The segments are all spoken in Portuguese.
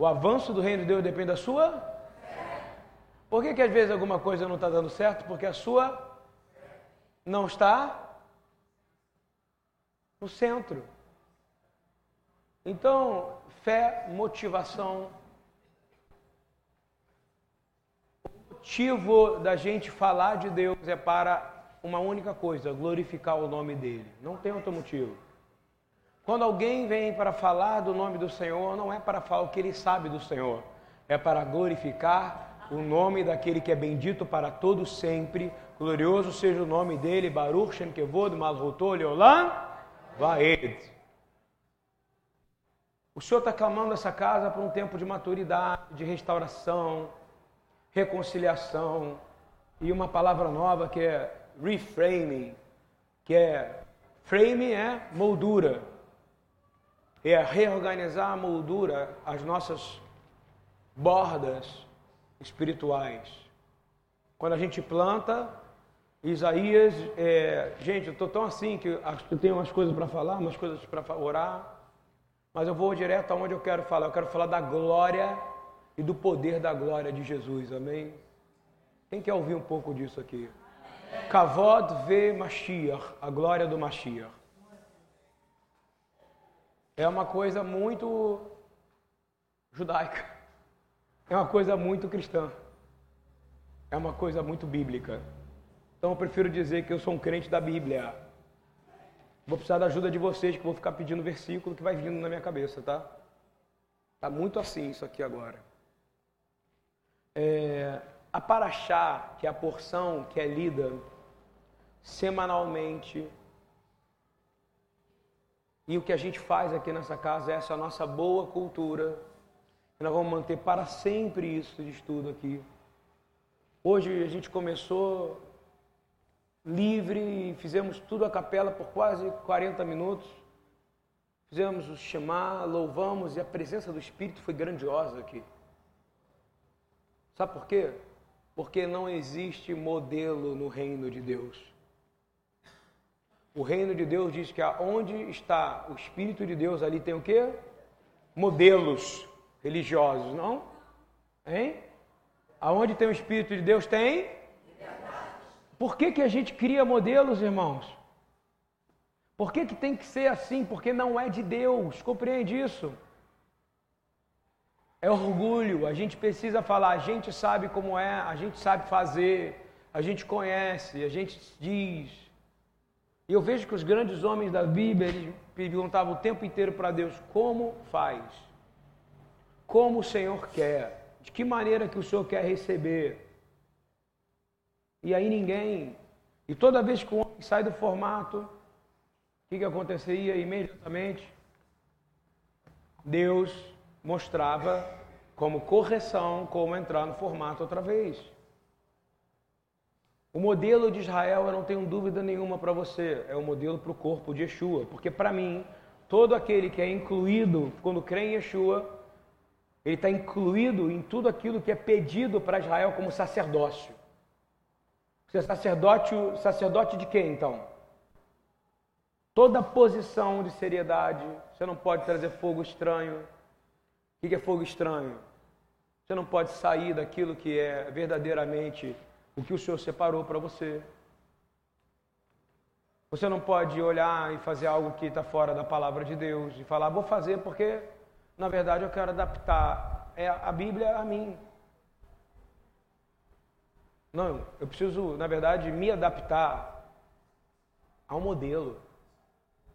O avanço do reino de Deus depende da sua? Por que, que às vezes alguma coisa não está dando certo? Porque a sua não está no centro. Então, fé, motivação. O motivo da gente falar de Deus é para uma única coisa: glorificar o nome dele. Não tem outro motivo. Quando alguém vem para falar do nome do Senhor, não é para falar o que ele sabe do Senhor, é para glorificar o nome daquele que é bendito para todos sempre. Glorioso seja o nome dele, Baruch Shem Kevod Malhuto Leolam Vaed. O Senhor está clamando essa casa para um tempo de maturidade, de restauração, reconciliação e uma palavra nova que é reframing, que é frame é moldura, é reorganizar a moldura, as nossas bordas espirituais. Quando a gente planta, Isaías, é, gente, eu estou tão assim que eu tenho umas coisas para falar, umas coisas para orar, mas eu vou direto aonde eu quero falar. Eu quero falar da glória e do poder da glória de Jesus, amém? Quem quer ouvir um pouco disso aqui? Kavod ve Mashiach, a glória do Mashiach. É uma coisa muito judaica. É uma coisa muito cristã. É uma coisa muito bíblica. Então eu prefiro dizer que eu sou um crente da Bíblia. Vou precisar da ajuda de vocês, que vou ficar pedindo versículo que vai vindo na minha cabeça, tá? Tá muito assim isso aqui agora. É, a Paraxá, que é a porção que é lida semanalmente, e o que a gente faz aqui nessa casa é essa nossa boa cultura, e nós vamos manter para sempre isso de estudo aqui. Hoje a gente começou livre, fizemos tudo a capela por quase 40 minutos. Fizemos o chamar, louvamos e a presença do Espírito foi grandiosa aqui. Sabe por quê? Porque não existe modelo no reino de Deus. O reino de Deus diz que aonde está o Espírito de Deus, ali tem o quê? Modelos religiosos, não? Hein? Aonde tem o Espírito de Deus tem? Por que, que a gente cria modelos, irmãos? Por que, que tem que ser assim? Porque não é de Deus. Compreende isso? É orgulho. A gente precisa falar, a gente sabe como é, a gente sabe fazer, a gente conhece, a gente diz. E eu vejo que os grandes homens da Bíblia, eles perguntavam o tempo inteiro para Deus: como faz? Como o Senhor quer? De que maneira que o Senhor quer receber? E aí ninguém. E toda vez que o homem sai do formato, o que, que aconteceria imediatamente? Deus mostrava como correção como entrar no formato outra vez. O modelo de Israel, eu não tenho dúvida nenhuma para você, é o modelo para o corpo de Yeshua, porque para mim, todo aquele que é incluído quando crê em Yeshua, ele está incluído em tudo aquilo que é pedido para Israel como sacerdócio. Você é sacerdote, sacerdote de quem então? Toda posição de seriedade, você não pode trazer fogo estranho. O que é fogo estranho? Você não pode sair daquilo que é verdadeiramente o que o Senhor separou para você. Você não pode olhar e fazer algo que está fora da palavra de Deus e falar, vou fazer porque, na verdade, eu quero adaptar é a Bíblia a mim. Não, eu preciso, na verdade, me adaptar ao modelo.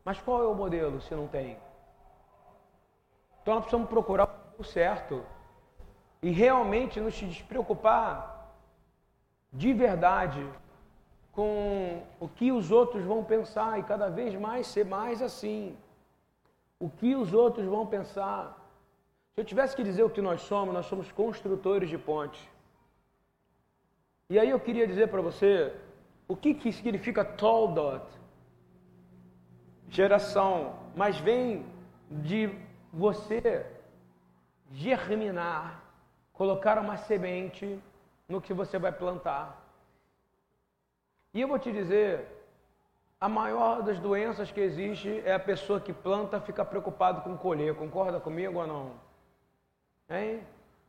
Mas qual é o modelo se não tem? Então nós precisamos procurar o certo e realmente nos despreocupar de verdade com o que os outros vão pensar e cada vez mais ser mais assim. O que os outros vão pensar. Se eu tivesse que dizer o que nós somos, nós somos construtores de pontes. E aí eu queria dizer para você o que, que significa Toldot, geração, mas vem de você germinar, colocar uma semente no que você vai plantar. E eu vou te dizer, a maior das doenças que existe é a pessoa que planta fica preocupado com colher. Concorda comigo ou não? Hein?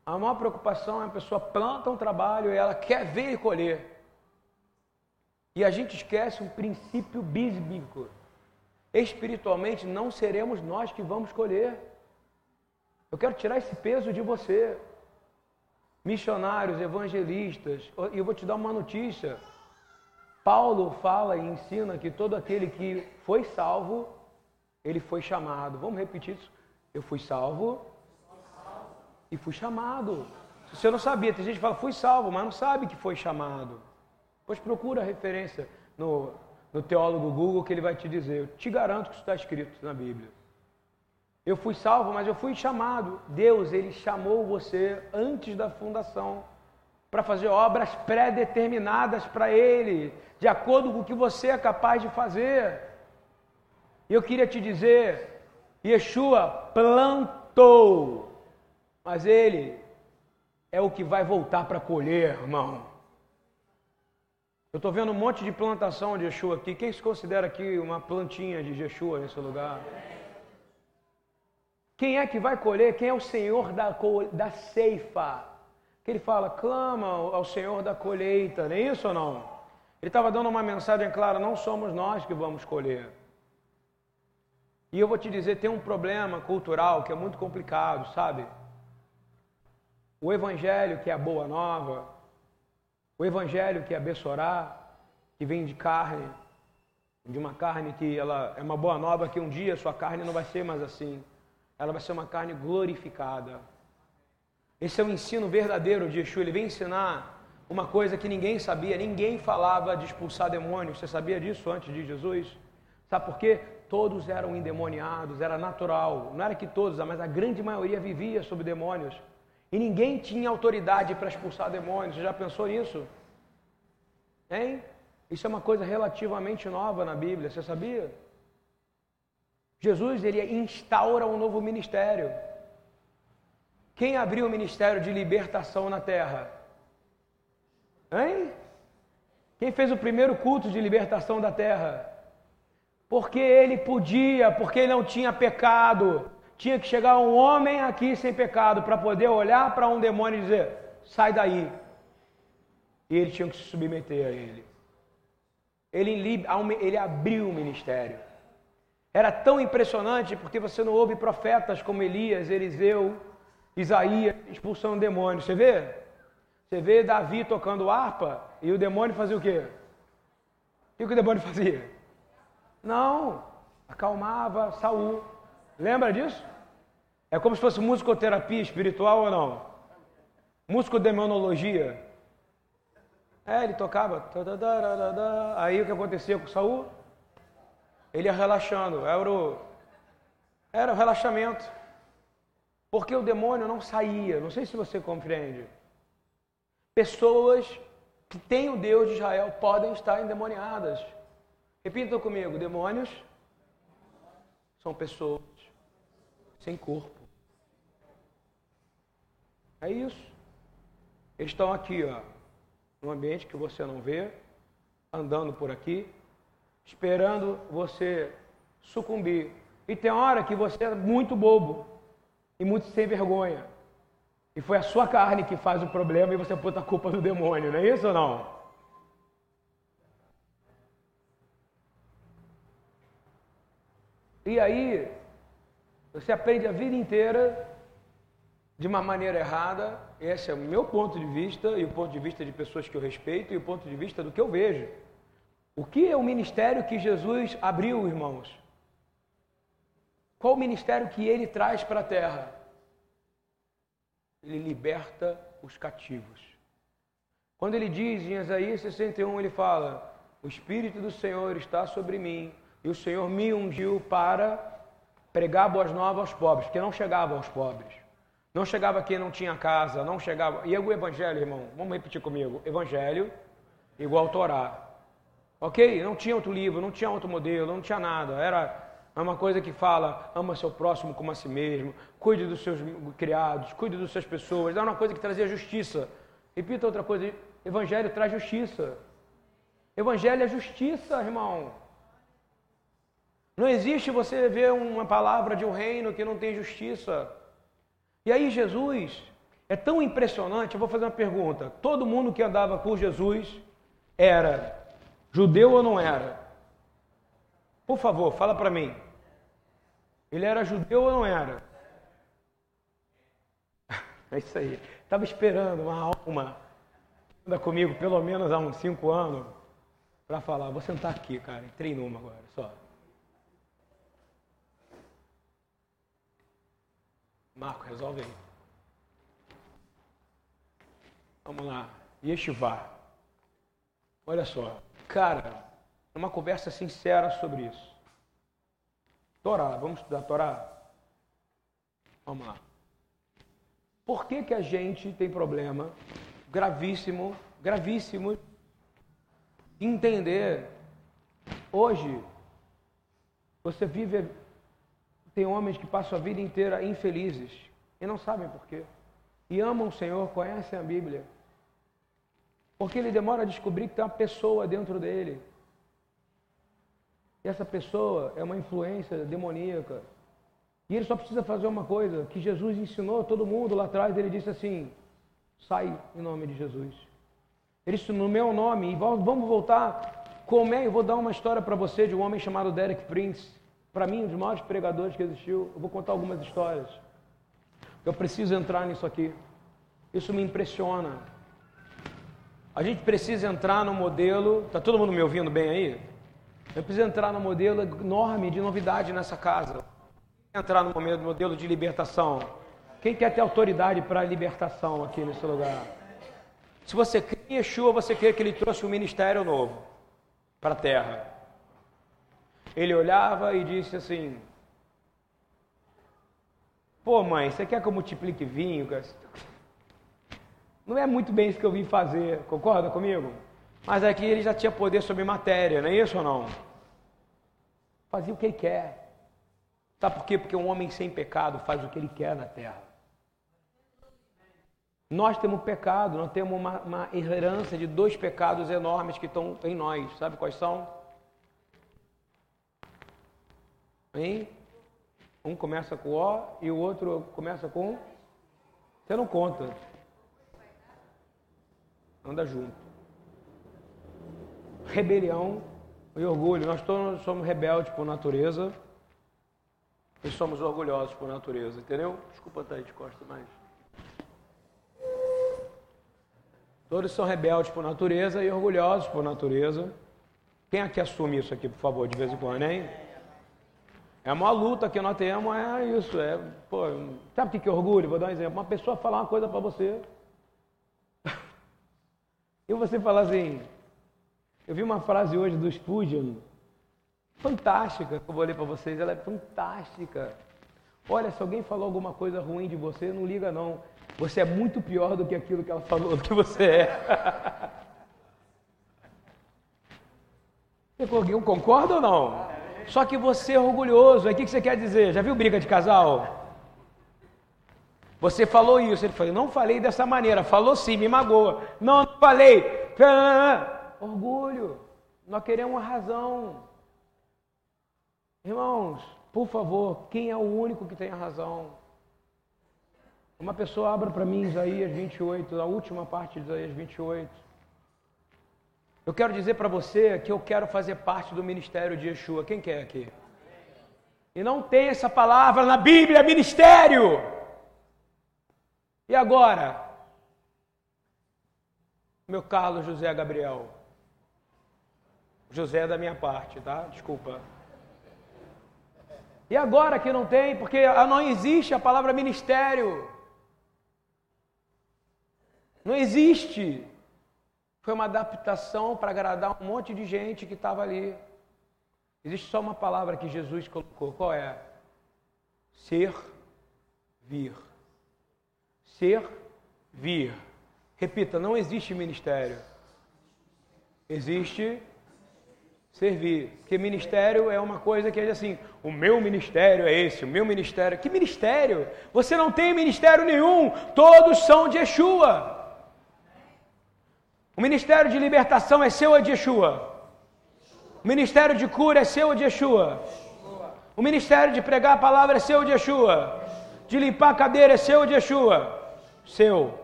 A maior preocupação é a pessoa planta um trabalho e ela quer ver e colher. E a gente esquece um princípio bíblico. Espiritualmente não seremos nós que vamos colher. Eu quero tirar esse peso de você. Missionários, evangelistas, e eu vou te dar uma notícia. Paulo fala e ensina que todo aquele que foi salvo, ele foi chamado. Vamos repetir isso? Eu fui salvo e fui chamado. Se você não sabia, tem gente que fala, fui salvo, mas não sabe que foi chamado. Pois procura a referência no, no teólogo Google que ele vai te dizer. Eu te garanto que isso está escrito na Bíblia. Eu fui salvo, mas eu fui chamado. Deus, ele chamou você antes da fundação para fazer obras pré-determinadas para Ele, de acordo com o que você é capaz de fazer. E eu queria te dizer, Yeshua plantou, mas Ele é o que vai voltar para colher, irmão. Eu estou vendo um monte de plantação de Yeshua aqui. Quem se considera aqui uma plantinha de Yeshua nesse lugar? Quem é que vai colher? Quem é o Senhor da, da ceifa? que ele fala, clama ao Senhor da colheita, não é isso ou não? Ele estava dando uma mensagem clara, não somos nós que vamos colher. E eu vou te dizer, tem um problema cultural que é muito complicado, sabe? O evangelho que é a boa nova, o evangelho que é a Bessorá, que vem de carne, de uma carne que ela é uma boa nova, que um dia sua carne não vai ser mais assim. Ela vai ser uma carne glorificada. Esse é o ensino verdadeiro de Yeshua. Ele vem ensinar uma coisa que ninguém sabia, ninguém falava de expulsar demônios. Você sabia disso antes de Jesus? Sabe por quê? Todos eram endemoniados, era natural. Não era que todos, mas a grande maioria vivia sob demônios. E ninguém tinha autoridade para expulsar demônios. Você já pensou nisso? Hein? Isso é uma coisa relativamente nova na Bíblia, você sabia? Jesus ele instaura um novo ministério. Quem abriu o ministério de libertação na terra? Hein? Quem fez o primeiro culto de libertação da terra? Porque ele podia, porque ele não tinha pecado. Tinha que chegar um homem aqui sem pecado para poder olhar para um demônio e dizer: sai daí. E ele tinha que se submeter a ele. Ele, ele abriu o ministério. Era tão impressionante porque você não ouve profetas como Elias, Eliseu, Isaías expulsando demônios. Você vê? Você vê Davi tocando harpa e o demônio fazia o quê? O que o demônio fazia? Não, acalmava Saul. Lembra disso? É como se fosse musicoterapia espiritual ou não? Musicodemonologia. É, ele tocava. Aí o que acontecia com Saul? Ele ia relaxando. Era o, era o relaxamento. Porque o demônio não saía. Não sei se você compreende. Pessoas que têm o Deus de Israel podem estar endemoniadas. Repita comigo: demônios são pessoas sem corpo. É isso. Eles estão aqui, ó, num ambiente que você não vê, andando por aqui, esperando você sucumbir. E tem hora que você é muito bobo e muito sem vergonha. E foi a sua carne que faz o problema e você bota a culpa no demônio, não é isso ou não? E aí, você aprende a vida inteira de uma maneira errada. Esse é o meu ponto de vista e o ponto de vista de pessoas que eu respeito e o ponto de vista do que eu vejo. O que é o ministério que Jesus abriu, irmãos? Qual o ministério que ele traz para a terra? Ele liberta os cativos. Quando ele diz em Isaías 61, ele fala: O Espírito do Senhor está sobre mim, e o Senhor me ungiu para pregar boas novas aos pobres, que não chegava aos pobres. Não chegava quem não tinha casa, não chegava. E o Evangelho, irmão, vamos repetir comigo: Evangelho igual Torá. Ok? Não tinha outro livro, não tinha outro modelo, não tinha nada. Era é uma coisa que fala, ama seu próximo como a si mesmo, cuide dos seus criados, cuide das suas pessoas. É uma coisa que trazia justiça. Repita outra coisa, evangelho traz justiça. Evangelho é justiça, irmão. Não existe você ver uma palavra de um reino que não tem justiça. E aí Jesus é tão impressionante, eu vou fazer uma pergunta. Todo mundo que andava com Jesus era judeu ou não era? Por favor, fala para mim. Ele era judeu ou não era? É isso aí. Estava esperando uma alma anda comigo pelo menos há uns cinco anos para falar. Vou sentar aqui, cara. Entrei numa agora, só. Marco, resolve aí. Vamos lá. Yeshivá. Olha só. Cara, uma conversa sincera sobre isso. Torá, vamos estudar Torá? Vamos lá. Por que, que a gente tem problema gravíssimo, gravíssimo, de entender hoje você vive tem homens que passam a vida inteira infelizes e não sabem por quê. E amam o Senhor, conhecem a Bíblia. Porque ele demora a descobrir que tem uma pessoa dentro dele. E essa pessoa é uma influência demoníaca. E ele só precisa fazer uma coisa que Jesus ensinou a todo mundo lá atrás. Ele disse assim: sai em nome de Jesus. Ele disse no meu nome. E vamos voltar. Como é? Eu vou dar uma história para você de um homem chamado Derek Prince para mim, um dos maiores pregadores que existiu. Eu vou contar algumas histórias. Eu preciso entrar nisso aqui. Isso me impressiona. A gente precisa entrar no modelo. Tá todo mundo me ouvindo bem aí? Eu preciso entrar no modelo enorme de novidade nessa casa. Entrar no modelo de libertação. Quem quer ter autoridade para a libertação aqui nesse lugar? Se você crê em Yeshua, você crê que ele trouxe um ministério novo para a terra. Ele olhava e disse assim: Pô, mãe, você quer que eu multiplique vinho? Não é muito bem isso que eu vim fazer, concorda comigo? Mas aqui ele já tinha poder sobre matéria, não é isso ou não? Fazia o que ele quer. Sabe por quê? Porque um homem sem pecado faz o que ele quer na terra. Nós temos pecado, nós temos uma, uma herança de dois pecados enormes que estão em nós. Sabe quais são? Hein? Um começa com O e o outro começa com. Você não conta. Anda junto. Rebelião e orgulho. Nós todos somos rebeldes por natureza e somos orgulhosos por natureza, entendeu? Desculpa estar de costa mais. Todos são rebeldes por natureza e orgulhosos por natureza. Quem aqui assume isso aqui, por favor, de vez em quando, hein? É uma luta que nós temos, é isso. É, pô, sabe o que, que é orgulho? Vou dar um exemplo. Uma pessoa falar uma coisa para você. E você falar assim. Eu vi uma frase hoje do Spurgeon, fantástica, que eu vou ler para vocês. Ela é fantástica. Olha, se alguém falou alguma coisa ruim de você, não liga não. Você é muito pior do que aquilo que ela falou que você é. Você concorda ou não? Só que você é orgulhoso. Aí o que você quer dizer? Já viu briga de casal? Você falou isso. Ele falou, não falei dessa maneira. Falou sim, me magoa. Não, não falei. Orgulho. Nós queremos razão. Irmãos, por favor, quem é o único que tem a razão? Uma pessoa abra para mim Isaías 28, a última parte de Isaías 28. Eu quero dizer para você que eu quero fazer parte do ministério de Yeshua. Quem quer aqui? E não tem essa palavra na Bíblia, ministério. E agora? Meu Carlos José Gabriel. José da minha parte, tá? Desculpa. E agora que não tem, porque não existe a palavra ministério. Não existe. Foi uma adaptação para agradar um monte de gente que estava ali. Existe só uma palavra que Jesus colocou. Qual é? Ser, vir. Ser, vir. Repita, não existe ministério. Existe servir. Porque ministério é uma coisa que é assim, o meu ministério é esse, o meu ministério. Que ministério? Você não tem ministério nenhum, todos são de Yeshua. O ministério de libertação é seu ou de Yeshua? O ministério de cura é seu ou de Yeshua? O ministério de pregar a palavra é seu ou de Yeshua? de limpar a cadeira é seu ou de Yeshua? Seu.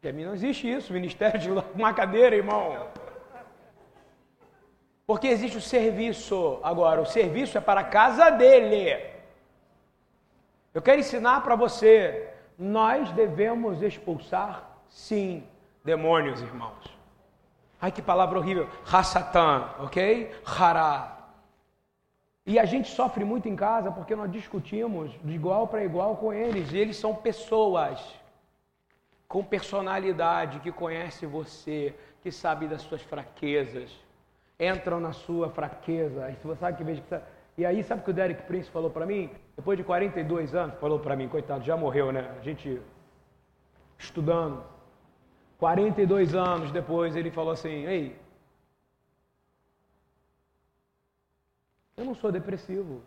Para mim não existe isso, ministério de limpar cadeira, irmão. Porque existe o serviço. Agora, o serviço é para a casa dele. Eu quero ensinar para você, nós devemos expulsar, sim, demônios, irmãos. Ai, que palavra horrível. Hassatan, ok? Hará. E a gente sofre muito em casa porque nós discutimos de igual para igual com eles. E eles são pessoas com personalidade, que conhece você, que sabe das suas fraquezas. Entram na sua fraqueza. E você sabe que veja que E aí, sabe o que o Derek Prince falou para mim? Depois de 42 anos, falou para mim, coitado, já morreu, né? A gente estudando. 42 anos depois, ele falou assim: Ei, Eu não sou depressivo.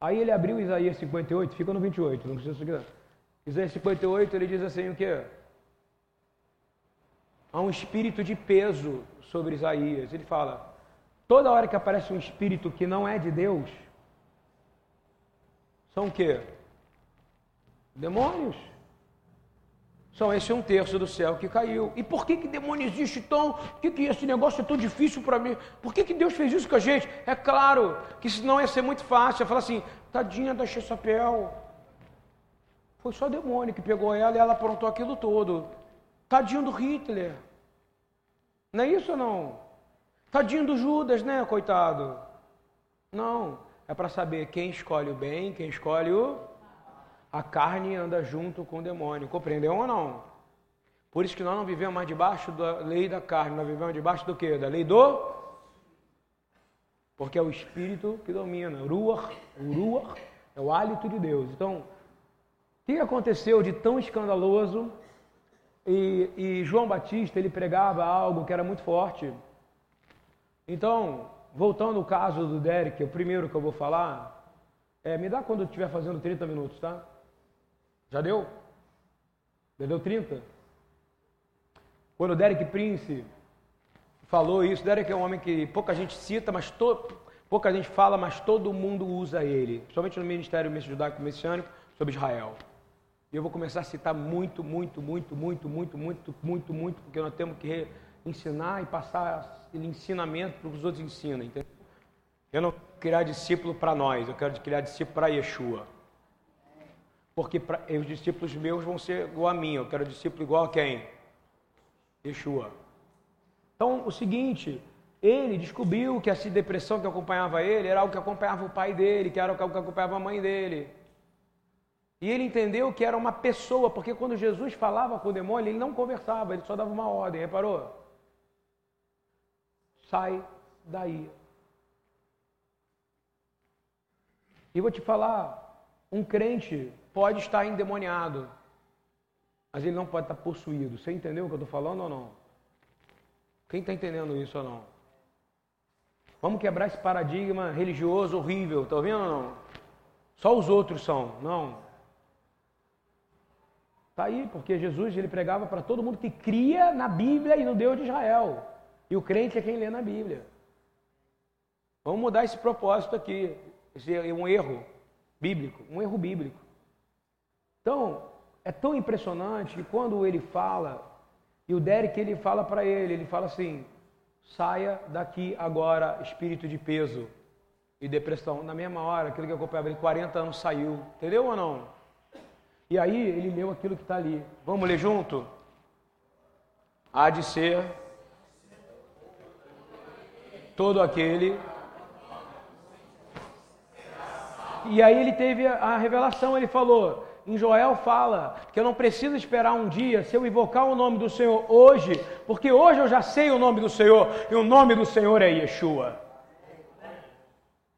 Aí ele abriu Isaías 58, fica no 28, não precisa seguir. Isaías 58, ele diz assim o quê? Há um espírito de peso sobre Isaías. Ele fala: toda hora que aparece um espírito que não é de Deus, são o quê? Demônios. Esse um terço do céu que caiu. E por que que demônio existe tão? Por que, que esse negócio é tão difícil para mim? Por que, que Deus fez isso com a gente? É claro que senão ia ser muito fácil. Falar assim, tadinha da Chessapel. Foi só demônio que pegou ela e ela aprontou aquilo todo. Tadinho do Hitler. Não é isso não? Tadinho do Judas, né, coitado? Não. É para saber quem escolhe o bem, quem escolhe o a carne anda junto com o demônio. Compreendeu ou não? Por isso que nós não vivemos mais debaixo da lei da carne, nós vivemos debaixo do quê? Da lei do porque é o espírito que domina. Ruach, ruach é o hálito de Deus. Então, o que aconteceu de tão escandaloso? E, e, João Batista ele pregava algo que era muito forte. Então, voltando ao caso do Derek, o primeiro que eu vou falar, é, me dá quando eu estiver fazendo 30 minutos, tá? Já deu? Já deu 30? Quando o Derek Prince falou isso, Derek é um homem que pouca gente cita, mas to, pouca gente fala, mas todo mundo usa ele, principalmente no Ministério Judaico Messiânico, sobre Israel. E eu vou começar a citar muito, muito, muito, muito, muito, muito, muito, muito, porque nós temos que ensinar e passar ensinamento para os outros ensinam, entendeu? Eu não quero criar discípulo para nós, eu quero criar discípulo para Yeshua. Porque pra, os discípulos meus vão ser igual a mim. Eu quero discípulo igual a quem? Yeshua. Então, o seguinte, ele descobriu que essa depressão que acompanhava ele era algo que acompanhava o pai dele, que era algo que acompanhava a mãe dele. E ele entendeu que era uma pessoa, porque quando Jesus falava com o demônio, ele não conversava, ele só dava uma ordem, reparou? Sai daí. E vou te falar, um crente pode estar endemoniado, mas ele não pode estar possuído. Você entendeu o que eu estou falando ou não? Quem está entendendo isso ou não? Vamos quebrar esse paradigma religioso horrível, está ouvindo ou não? Só os outros são, não. Está aí, porque Jesus ele pregava para todo mundo que cria na Bíblia e no Deus de Israel. E o crente é quem lê na Bíblia. Vamos mudar esse propósito aqui. Esse é um erro bíblico, um erro bíblico. Então, é tão impressionante que quando ele fala, e o Derek ele fala para ele, ele fala assim: saia daqui agora, espírito de peso e depressão. Na mesma hora, aquilo que acompanhava ele, 40 anos saiu, entendeu ou não? E aí ele leu aquilo que está ali. Vamos ler junto? Há de ser todo aquele e aí ele teve a revelação, ele falou: em Joel fala que eu não preciso esperar um dia se eu invocar o nome do Senhor hoje, porque hoje eu já sei o nome do Senhor e o nome do Senhor é Yeshua.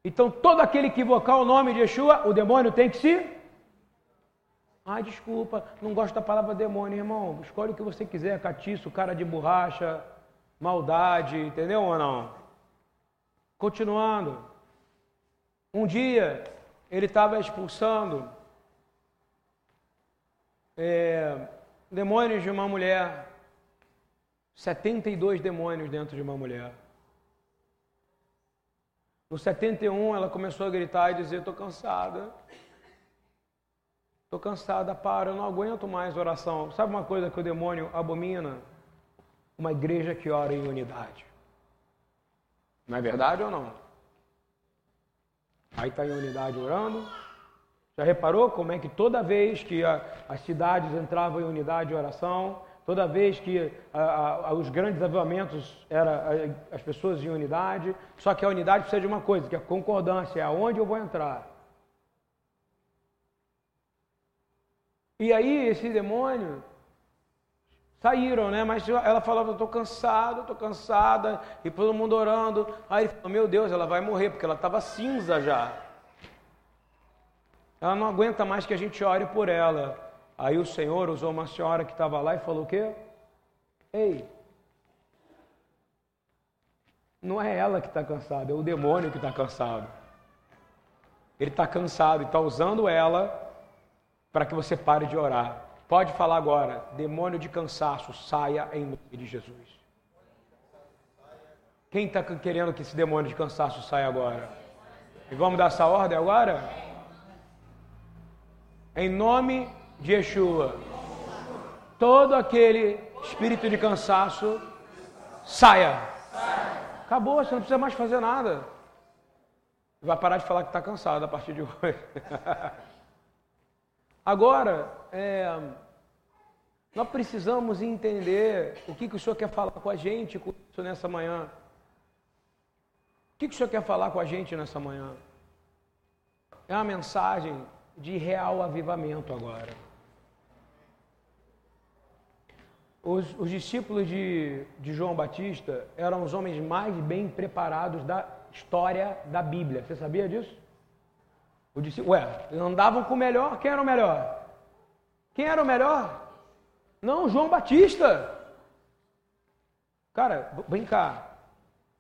Então todo aquele que invocar o nome de Yeshua, o demônio tem que se. Ai, desculpa, não gosto da palavra demônio, irmão. Escolhe o que você quiser, catiço, cara de borracha, maldade, entendeu ou não? Continuando. Um dia ele estava expulsando é, demônios de uma mulher. 72 demônios dentro de uma mulher. No 71 ela começou a gritar e dizer: Estou cansada. Estou cansada, para, eu não aguento mais oração. Sabe uma coisa que o demônio abomina? Uma igreja que ora em unidade. Não é verdade ou não? Aí está em unidade orando. Já reparou como é que toda vez que a, as cidades entravam em unidade de oração, toda vez que a, a, os grandes avivamentos eram as pessoas em unidade, só que a unidade precisa de uma coisa, que é a concordância, é aonde eu vou entrar. E aí esse demônio saíram, né? Mas ela falava, estou cansado, estou cansada, e todo mundo orando. Aí meu Deus, ela vai morrer, porque ela estava cinza já. Ela não aguenta mais que a gente ore por ela. Aí o Senhor usou uma senhora que estava lá e falou o quê? Ei, não é ela que está cansada, é o demônio que está cansado. Ele está cansado e está usando ela para que você pare de orar. Pode falar agora, demônio de cansaço, saia em nome de Jesus. Quem está querendo que esse demônio de cansaço saia agora? E vamos dar essa ordem agora? Em nome de Yeshua, todo aquele espírito de cansaço, saia. Acabou, você não precisa mais fazer nada. Vai parar de falar que está cansado a partir de hoje. Agora, é, nós precisamos entender o que, que o Senhor quer falar com a gente nessa manhã. O que, que o Senhor quer falar com a gente nessa manhã? É uma mensagem de real avivamento agora. Os, os discípulos de, de João Batista eram os homens mais bem preparados da história da Bíblia. Você sabia disso? O discípulo, ué, andavam com o melhor, quem era o melhor? Quem era o melhor? Não, João Batista. Cara, vem cá.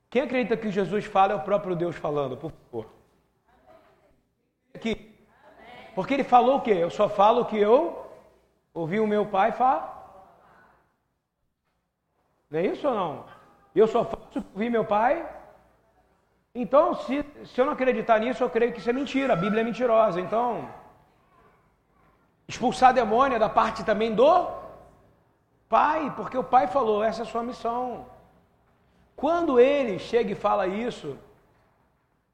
Quem acredita que Jesus fala é o próprio Deus falando, por favor? Aqui. Porque ele falou o quê? Eu só falo o que eu ouvi o meu pai falar. Não é isso ou não? Eu só faço o que ouvi meu pai então, se, se eu não acreditar nisso, eu creio que isso é mentira. A Bíblia é mentirosa. Então, expulsar demônio é da parte também do Pai, porque o Pai falou: essa é a sua missão. Quando ele chega e fala isso,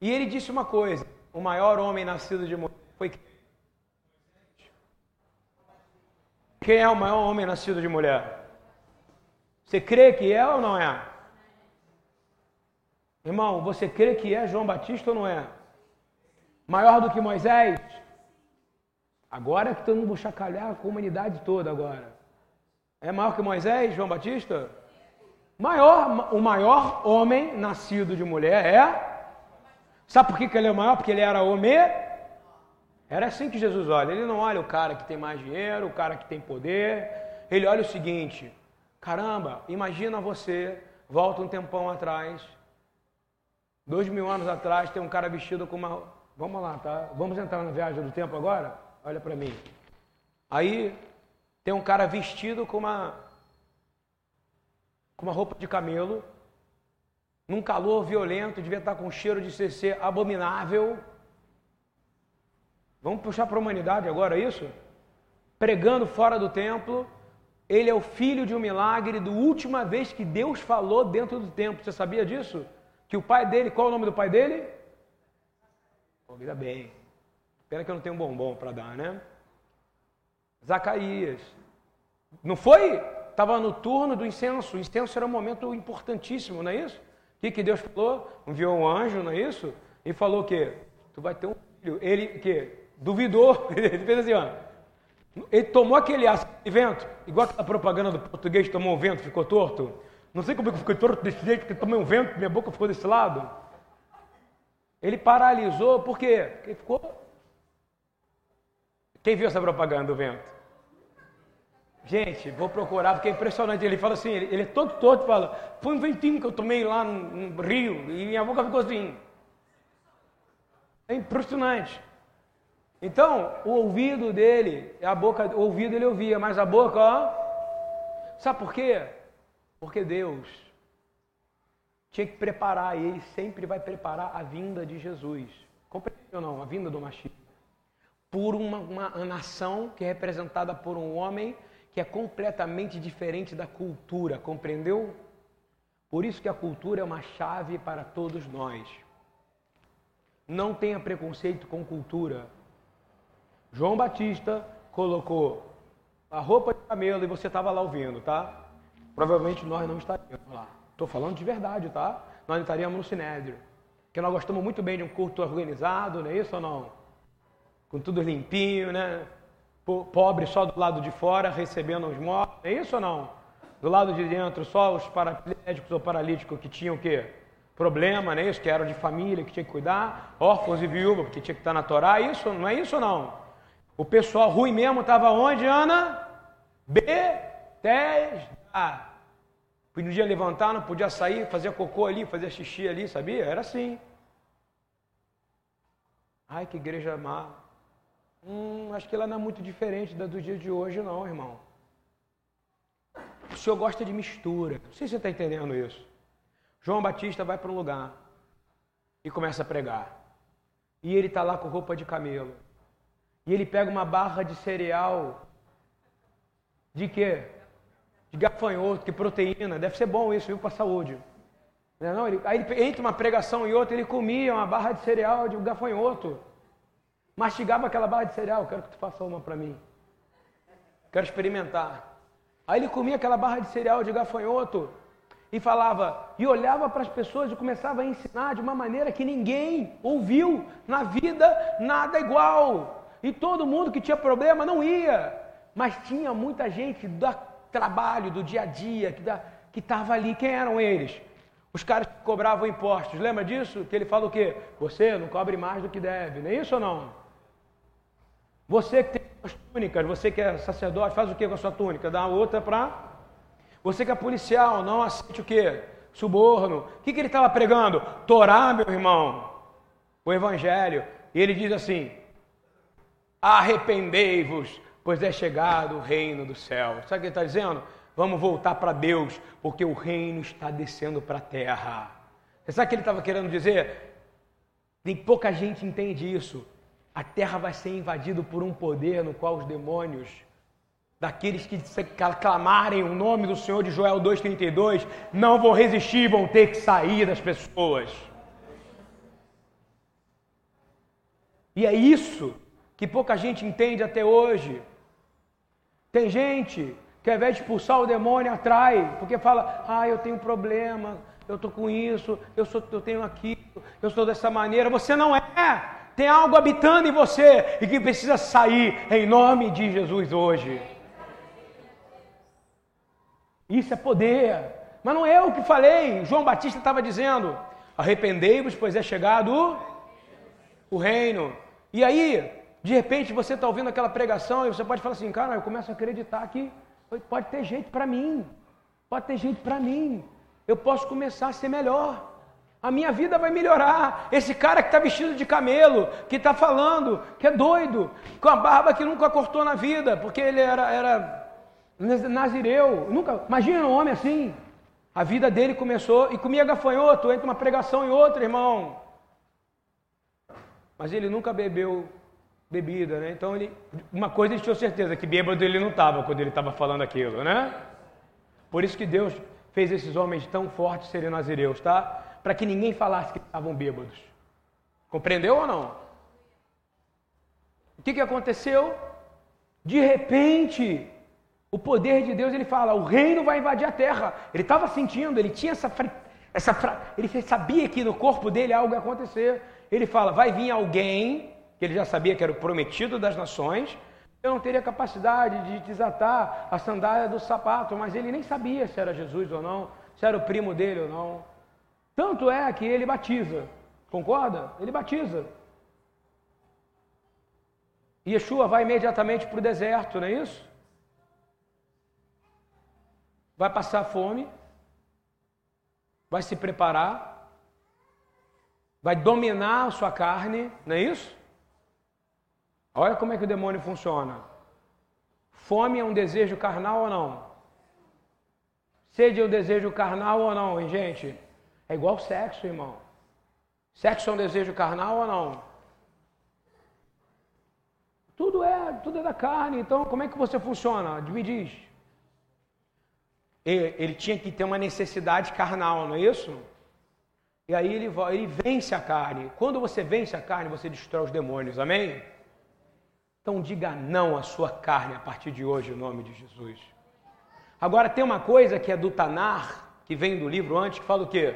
e ele disse uma coisa: o maior homem nascido de mulher foi quem é o maior homem nascido de mulher? Você crê que é ou não é? Irmão, você crê que é João Batista ou não é? Maior do que Moisés? Agora é que todo mundo chacalhar a comunidade toda agora. É maior que Moisés, João Batista? Maior, o maior homem nascido de mulher é. Sabe por que, que ele é maior? Porque ele era homem. Era assim que Jesus olha. Ele não olha o cara que tem mais dinheiro, o cara que tem poder. Ele olha o seguinte: caramba, imagina você, volta um tempão atrás Dois mil anos atrás tem um cara vestido com uma. Vamos lá, tá? Vamos entrar na viagem do tempo agora? Olha para mim. Aí tem um cara vestido com uma com uma roupa de camelo, num calor violento, devia estar com um cheiro de CC abominável. Vamos puxar para a humanidade agora isso? Pregando fora do templo. Ele é o filho de um milagre do última vez que Deus falou dentro do templo. Você sabia disso? Que o pai dele, qual é o nome do pai dele? Ainda bem. Pena que eu não tenho um bombom para dar, né? Zacarias. Não foi? Estava no turno do incenso. O incenso era um momento importantíssimo, não é isso? O que, que Deus falou? Enviou um anjo, não é isso? E falou o quê? Tu vai ter um filho. Ele, o quê? Duvidou. Ele fez assim, ó. Ele tomou aquele vento, igual aquela propaganda do português tomou um vento, ficou torto. Não sei como é que fiquei torto desse jeito, porque tomei um vento, minha boca ficou desse lado. Ele paralisou, por quê? Porque ficou. Quem viu essa propaganda do vento? Gente, vou procurar, porque é impressionante. Ele fala assim, ele, ele é todo torto, fala, foi um ventinho que eu tomei lá no, no rio, e minha boca ficou assim. É impressionante. Então, o ouvido dele, a boca, o ouvido ele ouvia, mas a boca, ó. Sabe por quê? Porque Deus tinha que preparar, e ele sempre vai preparar a vinda de Jesus. Compreendeu ou não? A vinda do Mashiach. Por uma, uma nação que é representada por um homem que é completamente diferente da cultura, compreendeu? Por isso que a cultura é uma chave para todos nós. Não tenha preconceito com cultura. João Batista colocou a roupa de camelo e você estava lá ouvindo, tá? Provavelmente nós não estaríamos lá. Estou falando de verdade, tá? Nós não estaríamos no Sinédrio. Porque nós gostamos muito bem de um culto organizado, não é isso ou não? Com tudo limpinho, né? Pobre só do lado de fora, recebendo os mortos, é isso ou não? Do lado de dentro, só os paraplégicos ou paralíticos que tinham o quê? Problema, né? Isso, que eram de família, que tinha que cuidar, órfãos e viúvas, que tinha que estar na Torá, isso, não é isso ou não? O pessoal ruim mesmo estava onde, Ana? Betesda. Podia levantar, não podia sair, fazer cocô ali, fazer xixi ali, sabia? Era assim. Ai, que igreja má. Hum, acho que ela não é muito diferente da do dia de hoje, não, irmão. O senhor gosta de mistura. Não sei se você está entendendo isso. João Batista vai para um lugar e começa a pregar. E ele está lá com roupa de camelo. E ele pega uma barra de cereal. De quê? De gafanhoto, que proteína. Deve ser bom isso, viu, para a saúde. Não, é não, ele, aí ele, entre uma pregação e outra, ele comia uma barra de cereal de gafanhoto. Mastigava aquela barra de cereal. Quero que tu faça uma para mim. Quero experimentar. Aí ele comia aquela barra de cereal de gafanhoto e falava, e olhava para as pessoas e começava a ensinar de uma maneira que ninguém ouviu na vida nada igual. E todo mundo que tinha problema não ia, mas tinha muita gente do trabalho, do dia a dia, que estava ali. Quem eram eles? Os caras que cobravam impostos. Lembra disso? Que ele fala o quê? Você não cobre mais do que deve, não é isso ou não? Você que tem as túnicas, você que é sacerdote, faz o que com a sua túnica? Dá outra para. Você que é policial, não aceite o que? Suborno. O que, que ele estava pregando? Torá, meu irmão. O Evangelho. E ele diz assim: arrependei-vos, pois é chegado o reino do céu. Sabe o que ele está dizendo? Vamos voltar para Deus, porque o reino está descendo para a terra. Você sabe o que ele estava querendo dizer? Tem pouca gente entende isso a terra vai ser invadida por um poder no qual os demônios, daqueles que clamarem o nome do Senhor de Joel 2,32, não vão resistir, vão ter que sair das pessoas. E é isso que pouca gente entende até hoje. Tem gente que ao invés de expulsar o demônio, atrai, porque fala, ah, eu tenho problema, eu estou com isso, eu, sou, eu tenho aquilo, eu sou dessa maneira. Você não é. Tem algo habitando em você e que precisa sair em nome de Jesus hoje. Isso é poder. Mas não é eu que falei. João Batista estava dizendo: arrependei-vos, pois é chegado o reino. E aí, de repente, você está ouvindo aquela pregação e você pode falar assim: cara, eu começo a acreditar que pode ter jeito para mim. Pode ter jeito para mim. Eu posso começar a ser melhor a minha vida vai melhorar. Esse cara que está vestido de camelo, que está falando, que é doido, com a barba que nunca cortou na vida, porque ele era, era nazireu. Nunca, imagina um homem assim. A vida dele começou e comia gafanhoto entre uma pregação e outra, irmão. Mas ele nunca bebeu bebida, né? Então ele, uma coisa ele tinha certeza que bêbado ele não estava quando ele estava falando aquilo, né? Por isso que Deus fez esses homens tão fortes serem nazireus, tá? para que ninguém falasse que estavam bêbados. Compreendeu ou não? O que, que aconteceu? De repente, o poder de Deus, ele fala, o reino vai invadir a terra. Ele estava sentindo, ele tinha essa, essa ele sabia que no corpo dele algo ia acontecer. Ele fala, vai vir alguém, que ele já sabia que era o prometido das nações, eu não teria capacidade de desatar a sandália do sapato, mas ele nem sabia se era Jesus ou não, se era o primo dele ou não. Tanto é que ele batiza. Concorda? Ele batiza. E Yeshua vai imediatamente para o deserto, não é isso? Vai passar fome, vai se preparar, vai dominar a sua carne, não é isso? Olha como é que o demônio funciona. Fome é um desejo carnal ou não? Sede é um desejo carnal ou não, hein, gente? É igual sexo, irmão. Sexo é um desejo carnal ou não? Tudo é, tudo é da carne. Então, como é que você funciona? Me diz. Ele, tinha que ter uma necessidade carnal, não é isso? E aí ele, ele vence a carne. Quando você vence a carne, você destrói os demônios. Amém? Então diga não à sua carne a partir de hoje, em nome de Jesus. Agora tem uma coisa que é do Tanar, que vem do livro antes, que fala o quê?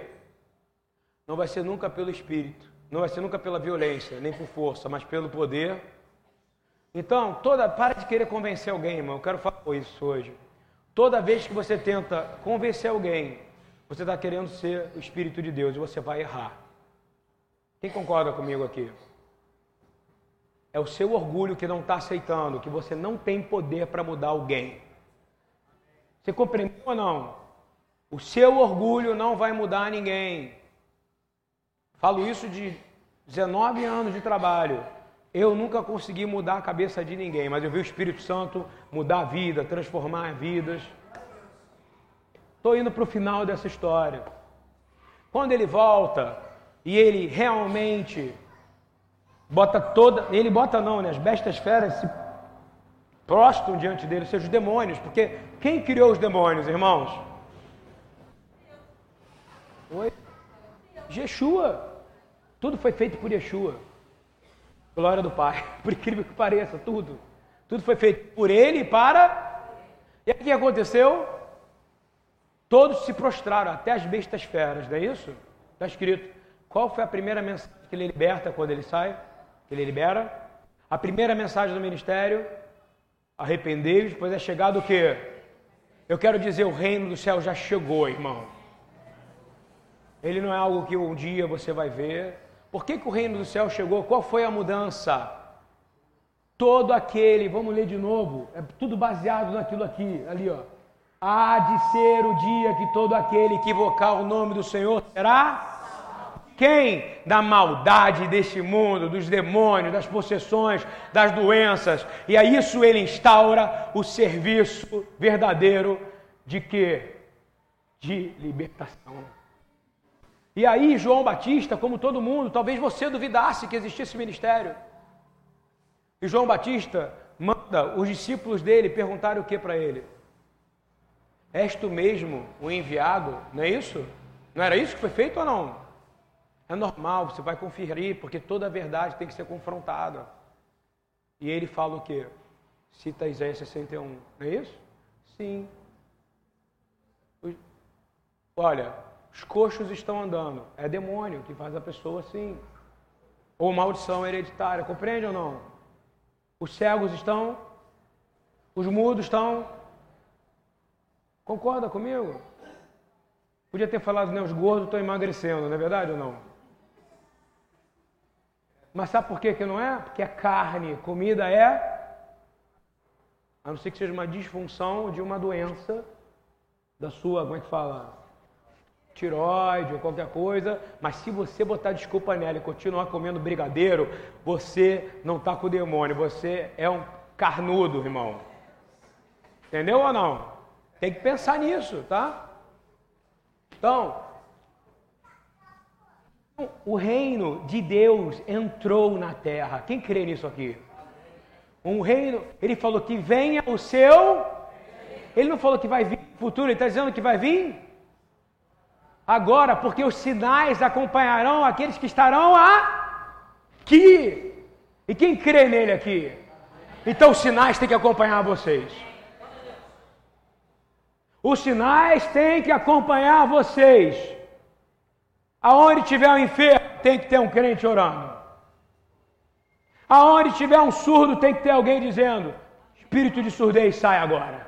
Não vai ser nunca pelo espírito, não vai ser nunca pela violência, nem por força, mas pelo poder. Então, toda para de querer convencer alguém, irmão. Eu quero falar isso hoje. Toda vez que você tenta convencer alguém, você está querendo ser o Espírito de Deus e você vai errar. Quem concorda comigo aqui? É o seu orgulho que não está aceitando que você não tem poder para mudar alguém. Você compreendeu ou não? O seu orgulho não vai mudar ninguém. Falo isso de 19 anos de trabalho. Eu nunca consegui mudar a cabeça de ninguém, mas eu vi o Espírito Santo mudar a vida, transformar vidas. Estou indo para o final dessa história. Quando ele volta e ele realmente bota toda, ele bota não, né? As bestas feras se prostram diante dele, seja, os demônios, porque quem criou os demônios, irmãos? Oi? Yeshua. Tudo foi feito por Yeshua. Glória do Pai. Por incrível que pareça, tudo. Tudo foi feito por ele e para. E aí o que aconteceu? Todos se prostraram, até as bestas feras, não é isso? Está escrito. Qual foi a primeira mensagem que ele liberta quando ele sai? Ele libera? A primeira mensagem do ministério Arrependei-vos, pois é chegado o quê? Eu quero dizer, o reino do céu já chegou, irmão. Ele não é algo que um dia você vai ver. Por que, que o reino do céu chegou? Qual foi a mudança? Todo aquele, vamos ler de novo, é tudo baseado naquilo aqui, ali ó. Há de ser o dia que todo aquele que invocar o nome do Senhor será quem? Da maldade deste mundo, dos demônios, das possessões, das doenças. E a isso ele instaura o serviço verdadeiro de quê? De libertação. E aí João Batista, como todo mundo, talvez você duvidasse que existisse ministério. E João Batista manda os discípulos dele perguntar o que para ele? És tu mesmo o enviado? Não é isso? Não era isso que foi feito ou não? É normal, você vai conferir, porque toda a verdade tem que ser confrontada. E ele fala o quê? Cita Isaías 61, não é isso? Sim. Olha, os coxos estão andando. É demônio que faz a pessoa assim. Ou maldição hereditária, compreende ou não? Os cegos estão, os mudos estão. Concorda comigo? Podia ter falado, né? Os gordos estão emagrecendo, não é verdade ou não? Mas sabe por que, que não é? Porque é carne, comida é. A não ser que seja uma disfunção de uma doença da sua, como é que fala? Tiroide ou qualquer coisa. Mas se você botar desculpa nela e continuar comendo brigadeiro, você não está com o demônio, você é um carnudo, irmão. Entendeu ou não? Tem que pensar nisso, tá? Então, o reino de Deus entrou na terra. Quem crê nisso aqui? Um reino, ele falou que venha o seu. Ele não falou que vai vir no futuro, ele está dizendo que vai vir agora, porque os sinais acompanharão aqueles que estarão aqui. E quem crê nele aqui? Então os sinais têm que acompanhar vocês. Os sinais têm que acompanhar vocês. Aonde tiver um enfermo, tem que ter um crente orando. Aonde tiver um surdo, tem que ter alguém dizendo: espírito de surdez sai agora.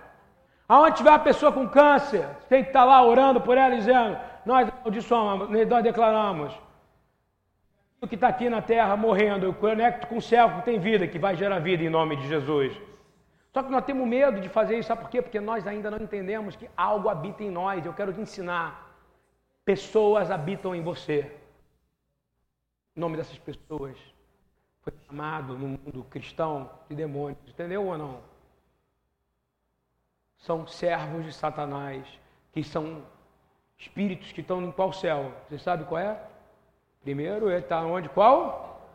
Aonde tiver uma pessoa com câncer, tem que estar lá orando por ela, dizendo: Nós amaldiçoamos, nós declaramos. O que está aqui na terra morrendo, eu conecto com o céu que tem vida, que vai gerar vida em nome de Jesus. Só que nós temos medo de fazer isso, sabe por quê? Porque nós ainda não entendemos que algo habita em nós. Eu quero te ensinar. Pessoas habitam em você. O nome dessas pessoas foi chamado no mundo cristão de demônios. Entendeu ou não? São servos de Satanás que são espíritos que estão em qual céu? Você sabe qual é? Primeiro, ele está onde? Qual?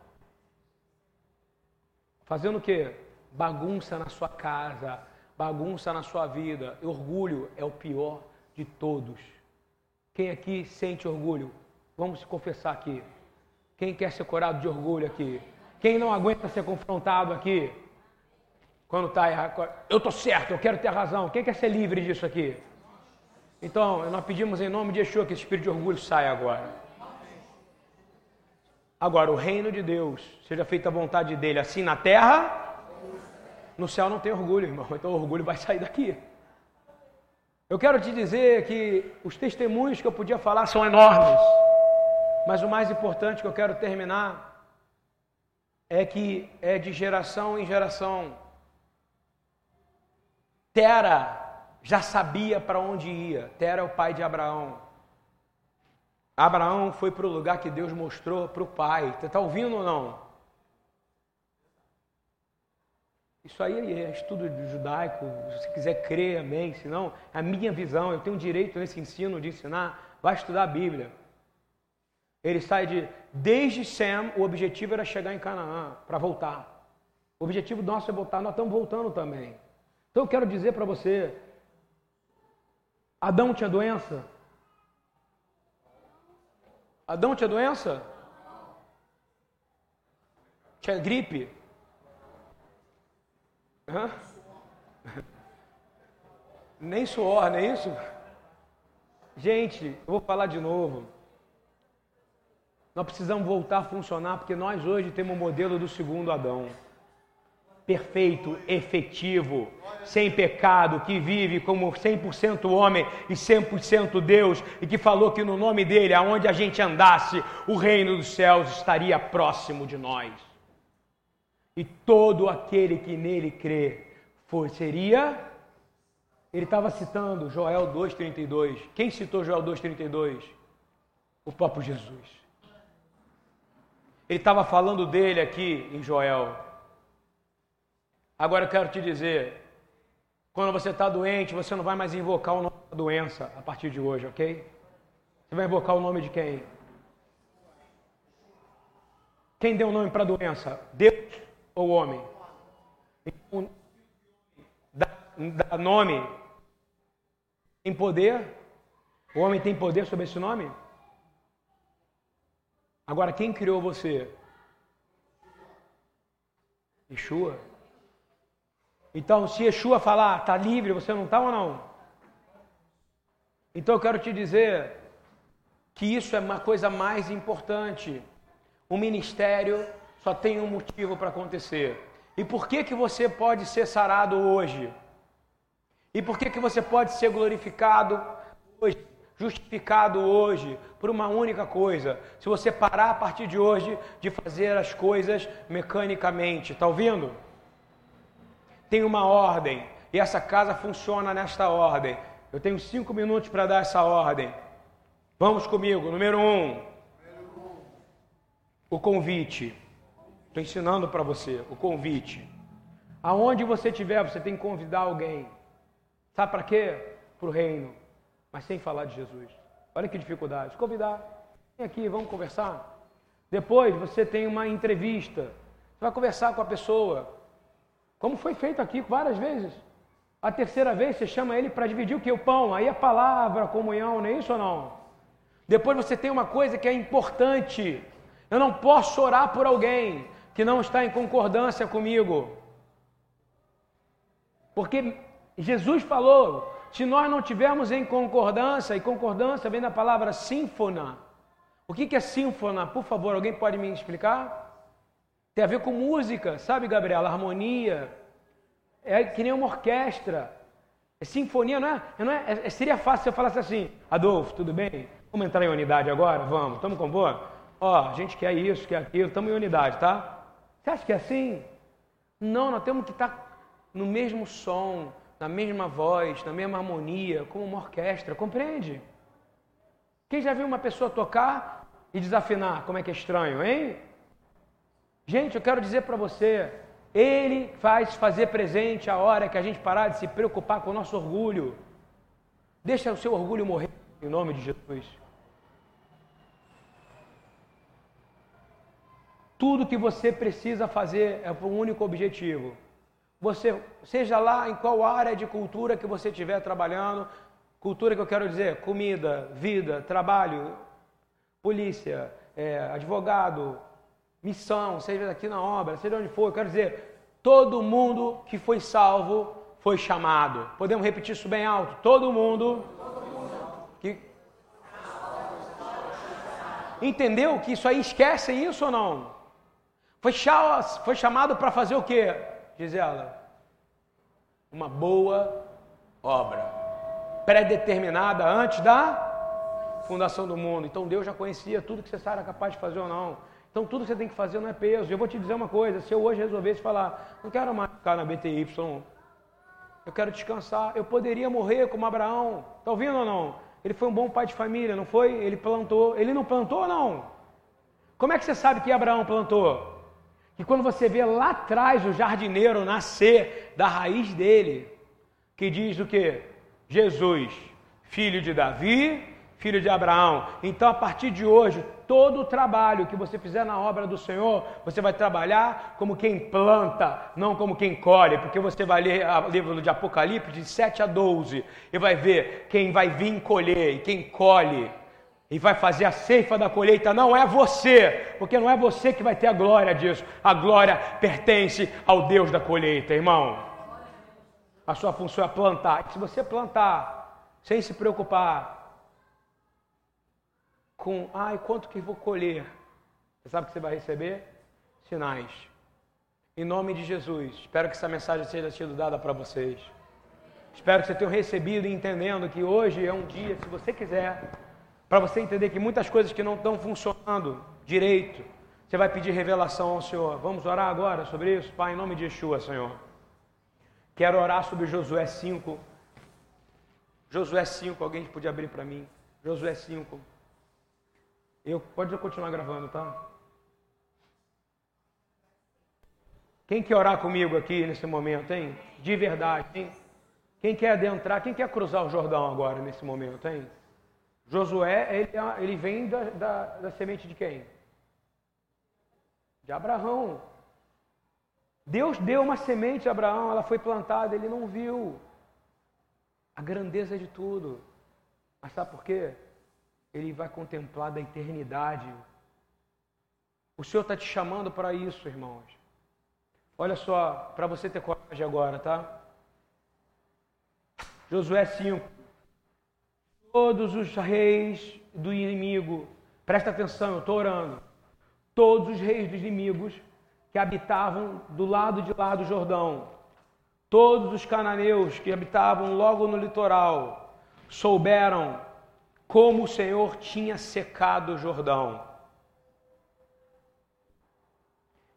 Fazendo o quê? Bagunça na sua casa, bagunça na sua vida. Orgulho é o pior de todos. Quem aqui sente orgulho? Vamos se confessar aqui. Quem quer ser curado de orgulho aqui? Quem não aguenta ser confrontado aqui? Quando está errado, eu estou certo, eu quero ter razão. Quem quer ser livre disso aqui? Então, nós pedimos em nome de Yeshua que esse espírito de orgulho saia agora. Agora, o reino de Deus, seja feita a vontade dele, assim na terra, no céu não tem orgulho, irmão. Então o orgulho vai sair daqui. Eu quero te dizer que os testemunhos que eu podia falar são enormes. Mas o mais importante que eu quero terminar é que é de geração em geração. Tera já sabia para onde ia. Tera é o pai de Abraão. Abraão foi para o lugar que Deus mostrou para o pai. Você está ouvindo ou não? Isso aí é estudo judaico. Se quiser crer, amém. Senão, a minha visão, eu tenho direito nesse ensino de ensinar. Vai estudar a Bíblia. Ele sai de. Desde Sem, o objetivo era chegar em Canaã, para voltar. O objetivo nosso é voltar, nós estamos voltando também. Então eu quero dizer para você: Adão tinha doença? Adão tinha doença? Tinha gripe? Hã? Nem suor, não é isso? Gente, eu vou falar de novo. Nós precisamos voltar a funcionar porque nós hoje temos o modelo do segundo Adão perfeito, efetivo, sem pecado, que vive como 100% homem e 100% Deus, e que falou que no nome dele, aonde a gente andasse, o reino dos céus estaria próximo de nós. E todo aquele que nele crê, for, seria. Ele estava citando Joel 2,32. Quem citou Joel 2,32? O próprio Jesus. Ele estava falando dele aqui em Joel. Agora eu quero te dizer, quando você está doente, você não vai mais invocar o nome da doença a partir de hoje, ok? Você vai invocar o nome de quem? Quem deu o nome para a doença? Deus ou homem? Então, dá, dá nome tem poder? O homem tem poder sobre esse nome? Agora, quem criou você? Yeshua. Então, se Yeshua falar, está livre, você não está ou não? Então, eu quero te dizer que isso é uma coisa mais importante. O ministério só tem um motivo para acontecer. E por que, que você pode ser sarado hoje? E por que, que você pode ser glorificado hoje, justificado hoje, por uma única coisa? Se você parar a partir de hoje de fazer as coisas mecanicamente. Está ouvindo? tem uma ordem e essa casa funciona nesta ordem. Eu tenho cinco minutos para dar essa ordem. Vamos comigo. Número um, o convite. Estou ensinando para você o convite. Aonde você estiver, você tem que convidar alguém. Sabe para quê? Para o reino. Mas sem falar de Jesus. Olha que dificuldade. Convidar. Vem aqui, vamos conversar. Depois você tem uma entrevista. Você vai conversar com a pessoa. Como foi feito aqui várias vezes. A terceira vez você chama ele para dividir o que? O pão. Aí a palavra, a comunhão, não é isso ou não? Depois você tem uma coisa que é importante. Eu não posso orar por alguém que não está em concordância comigo. Porque Jesus falou: se nós não tivermos em concordância, e concordância vem da palavra sínfona. O que é sínfona? Por favor, alguém pode me explicar? Tem a ver com música, sabe, Gabriela? Harmonia. É que nem uma orquestra. É sinfonia, não é? Não é, é seria fácil se eu falasse assim, Adolfo, tudo bem? Vamos entrar em unidade agora? Vamos, estamos com boa? Ó, a gente quer isso, quer aquilo, estamos em unidade, tá? Você acha que é assim? Não, nós temos que estar no mesmo som, na mesma voz, na mesma harmonia, como uma orquestra, compreende? Quem já viu uma pessoa tocar e desafinar? Como é que é estranho, hein? Gente, eu quero dizer para você, Ele faz fazer presente a hora que a gente parar de se preocupar com o nosso orgulho. Deixa o seu orgulho morrer. Em nome de Jesus. Tudo que você precisa fazer é para um único objetivo. Você, seja lá em qual área de cultura que você estiver trabalhando, cultura que eu quero dizer, comida, vida, trabalho, polícia, é, advogado, missão, seja aqui na obra, seja onde for, eu quero dizer, todo mundo que foi salvo foi chamado. Podemos repetir isso bem alto? Todo mundo entendeu que isso aí esquece isso ou não? Foi, foi chamado para fazer o que? Diz ela. Uma boa obra. Pré-determinada antes da fundação do mundo. Então Deus já conhecia tudo que você era capaz de fazer ou não. Então tudo que você tem que fazer não é peso. Eu vou te dizer uma coisa, se eu hoje resolvesse falar, não quero mais ficar na BTY, eu quero descansar, eu poderia morrer como Abraão. Está ouvindo ou não? Ele foi um bom pai de família, não foi? Ele plantou. Ele não plantou ou não? Como é que você sabe que Abraão plantou? Que quando você vê lá atrás o jardineiro nascer da raiz dele, que diz o que? Jesus, filho de Davi, filho de Abraão. Então, a partir de hoje, todo o trabalho que você fizer na obra do Senhor, você vai trabalhar como quem planta, não como quem colhe, porque você vai ler o livro de Apocalipse de 7 a 12 e vai ver quem vai vir colher e quem colhe e vai fazer a ceifa da colheita não é você, porque não é você que vai ter a glória disso. A glória pertence ao Deus da colheita, irmão. A sua função é plantar. Se você plantar sem se preocupar com, ai, quanto que vou colher? Você sabe que você vai receber? Sinais. Em nome de Jesus, espero que essa mensagem seja sido dada para vocês. Espero que você tenha recebido e entendendo que hoje é um dia, se você quiser, para você entender que muitas coisas que não estão funcionando direito, você vai pedir revelação ao Senhor. Vamos orar agora sobre isso? Pai, em nome de Yeshua, Senhor. Quero orar sobre Josué 5. Josué 5, alguém pode abrir para mim? Josué 5. Eu pode continuar gravando, tá? Quem quer orar comigo aqui nesse momento, hein? De verdade, hein? Quem quer adentrar, quem quer cruzar o Jordão agora nesse momento, hein? Josué, ele, ele vem da, da, da semente de quem? De Abraão. Deus deu uma semente a Abraão, ela foi plantada, ele não viu a grandeza de tudo. Mas sabe por quê? ele vai contemplar da eternidade. O Senhor está te chamando para isso, irmãos. Olha só, para você ter coragem agora, tá? Josué 5. Todos os reis do inimigo, presta atenção, eu estou orando. Todos os reis dos inimigos que habitavam do lado de lá do Jordão, todos os cananeus que habitavam logo no litoral, souberam como o Senhor tinha secado o Jordão.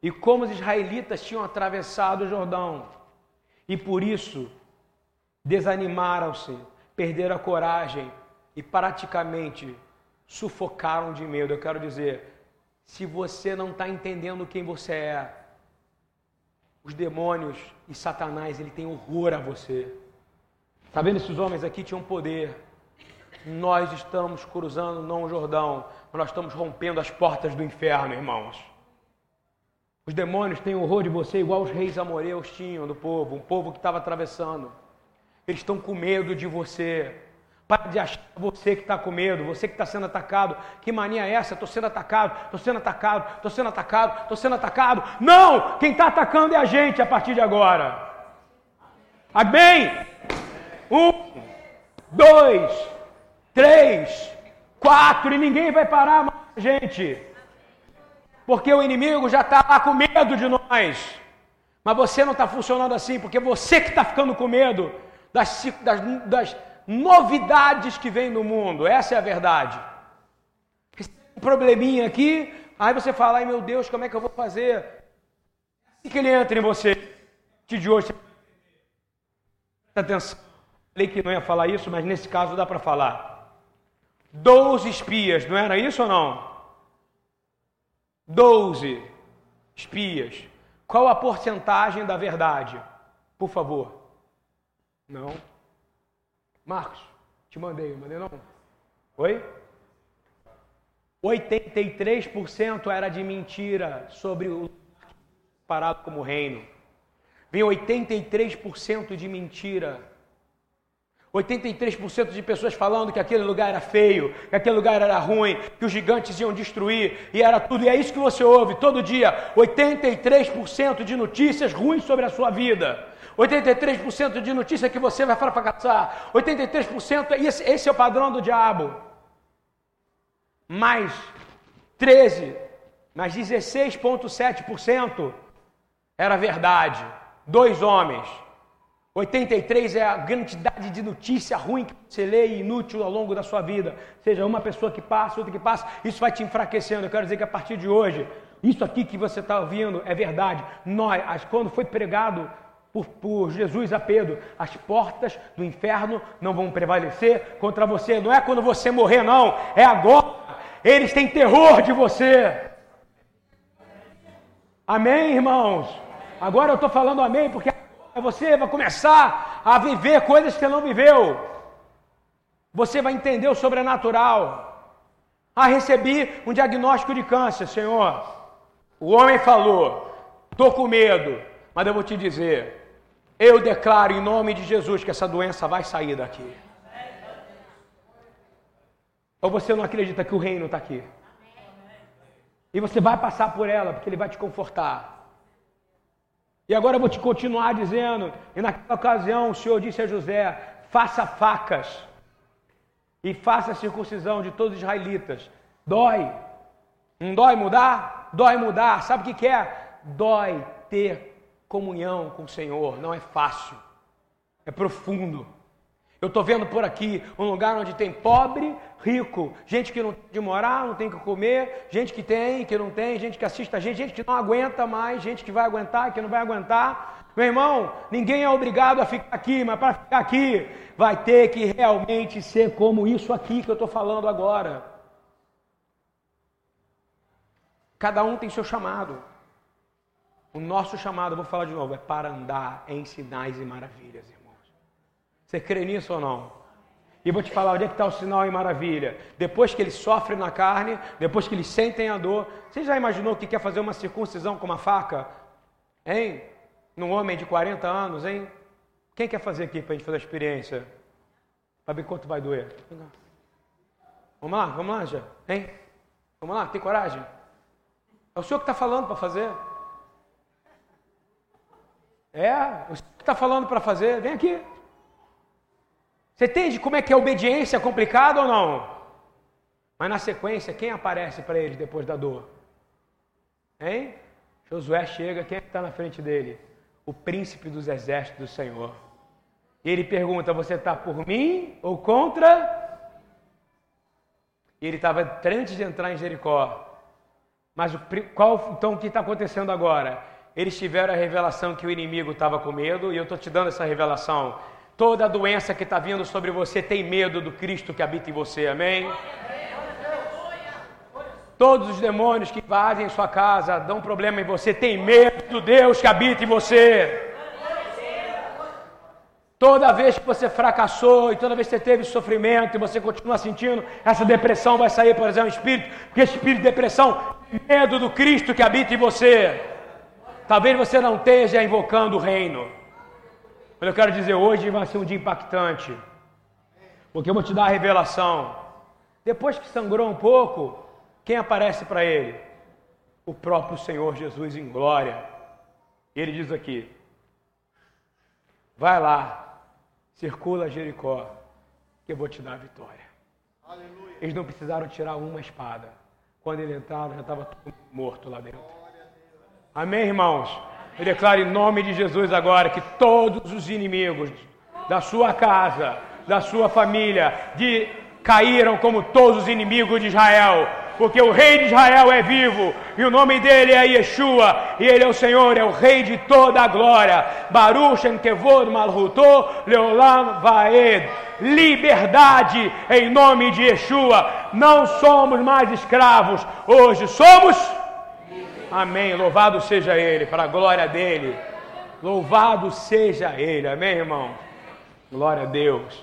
E como os israelitas tinham atravessado o Jordão. E por isso desanimaram-se, perderam a coragem e praticamente sufocaram de medo. Eu quero dizer, se você não está entendendo quem você é, os demônios e Satanás, ele tem horror a você. Está vendo esses homens aqui tinham poder, nós estamos cruzando não o Jordão, nós estamos rompendo as portas do inferno, irmãos. Os demônios têm horror de você, igual os reis amoreus tinham do povo, um povo que estava atravessando. Eles estão com medo de você. Para de achar você que está com medo, você que está sendo atacado. Que mania é essa? Estou sendo atacado, estou sendo atacado, estou sendo atacado, estou sendo atacado. Não! Quem está atacando é a gente a partir de agora. Amém? Um, dois, três, quatro, e ninguém vai parar mais, gente. Porque o inimigo já está lá com medo de nós. Mas você não está funcionando assim, porque você que está ficando com medo das, das, das, novidades que vem no mundo. Essa é a verdade. Um probleminha aqui, aí você fala, ai meu Deus, como é que eu vou fazer? Assim que ele entra em você, de hoje, presta atenção. Falei que não ia falar isso, mas nesse caso dá para falar. Doze espias, não era isso ou não? Doze espias. Qual a porcentagem da verdade? Por favor. Não. Marcos, te mandei, mandei não? Oi? 83% era de mentira sobre o parado como reino. Vem 83% de mentira. 83% de pessoas falando que aquele lugar era feio, que aquele lugar era ruim, que os gigantes iam destruir, e era tudo. E é isso que você ouve todo dia: 83% de notícias ruins sobre a sua vida. 83% de notícias que você vai fracassar. 83%, esse, esse é o padrão do diabo. Mais 13, mais 16,7% era verdade. Dois homens. 83 é a quantidade de notícia ruim que você lê e inútil ao longo da sua vida. Seja uma pessoa que passa, outra que passa, isso vai te enfraquecendo. Eu quero dizer que a partir de hoje, isso aqui que você está ouvindo é verdade. Nós, quando foi pregado por, por, Jesus a Pedro, as portas do inferno não vão prevalecer contra você. Não é quando você morrer, não, é agora. Eles têm terror de você. Amém, irmãos? Agora eu estou falando amém porque você vai começar a viver coisas que não viveu. Você vai entender o sobrenatural. Ah, recebi um diagnóstico de câncer, Senhor. O homem falou: estou com medo, mas eu vou te dizer, eu declaro em nome de Jesus que essa doença vai sair daqui. Ou você não acredita que o reino está aqui? E você vai passar por ela, porque ele vai te confortar. E agora eu vou te continuar dizendo, e naquela ocasião o Senhor disse a José: faça facas e faça a circuncisão de todos os israelitas. Dói. Não dói mudar? Dói mudar. Sabe o que, é? Dói ter comunhão com o Senhor. Não é fácil. É profundo. Eu estou vendo por aqui um lugar onde tem pobre, rico, gente que não tem de morar, não tem que comer, gente que tem, que não tem, gente que assiste a gente, gente que não aguenta mais, gente que vai aguentar, que não vai aguentar. Meu irmão, ninguém é obrigado a ficar aqui, mas para ficar aqui vai ter que realmente ser como isso aqui que eu estou falando agora. Cada um tem seu chamado. O nosso chamado, vou falar de novo, é para andar em sinais e maravilhas. Você crê nisso ou não? E vou te falar onde é que está o sinal em maravilha. Depois que eles sofrem na carne, depois que eles sentem a dor. Você já imaginou que quer fazer uma circuncisão com uma faca? Hein? Num homem de 40 anos, hein? Quem quer fazer aqui para a gente fazer a experiência? Para ver quanto vai doer. Vamos lá, vamos lá, já. Hein? Vamos lá, tem coragem? É o senhor que está falando para fazer. É, o que está falando para fazer. Vem aqui. Você entende como é que a obediência é complicada ou não? Mas na sequência, quem aparece para eles depois da dor? Hein? Josué chega, quem é que está na frente dele? O príncipe dos exércitos do Senhor. E ele pergunta: Você está por mim ou contra? E ele estava antes de entrar em Jericó. Mas o, qual, então o que está acontecendo agora? Eles tiveram a revelação que o inimigo estava com medo, e eu estou te dando essa revelação. Toda doença que está vindo sobre você tem medo do Cristo que habita em você, amém? Todos os demônios que invadem sua casa, dão problema em você, tem medo do Deus que habita em você. Toda vez que você fracassou e toda vez que você teve sofrimento e você continua sentindo, essa depressão vai sair, por exemplo, espírito, porque espírito de depressão, medo do Cristo que habita em você. Talvez você não esteja invocando o reino. Mas eu quero dizer, hoje vai ser um dia impactante. Porque eu vou te dar a revelação. Depois que sangrou um pouco, quem aparece para ele? O próprio Senhor Jesus em glória. E ele diz aqui: Vai lá, circula Jericó, que eu vou te dar a vitória. Aleluia. Eles não precisaram tirar uma espada. Quando ele entrava, já estava todo morto lá dentro. Amém, irmãos? Eu declaro em nome de Jesus agora que todos os inimigos da sua casa, da sua família, de, caíram como todos os inimigos de Israel, porque o rei de Israel é vivo e o nome dele é Yeshua e ele é o Senhor, é o rei de toda a glória. Baruch Enkevod Malhuto Leolam Vaed. Liberdade em nome de Yeshua. Não somos mais escravos, hoje somos Amém. Louvado seja Ele, para a glória dele. Louvado seja Ele. Amém, irmão? Glória a Deus.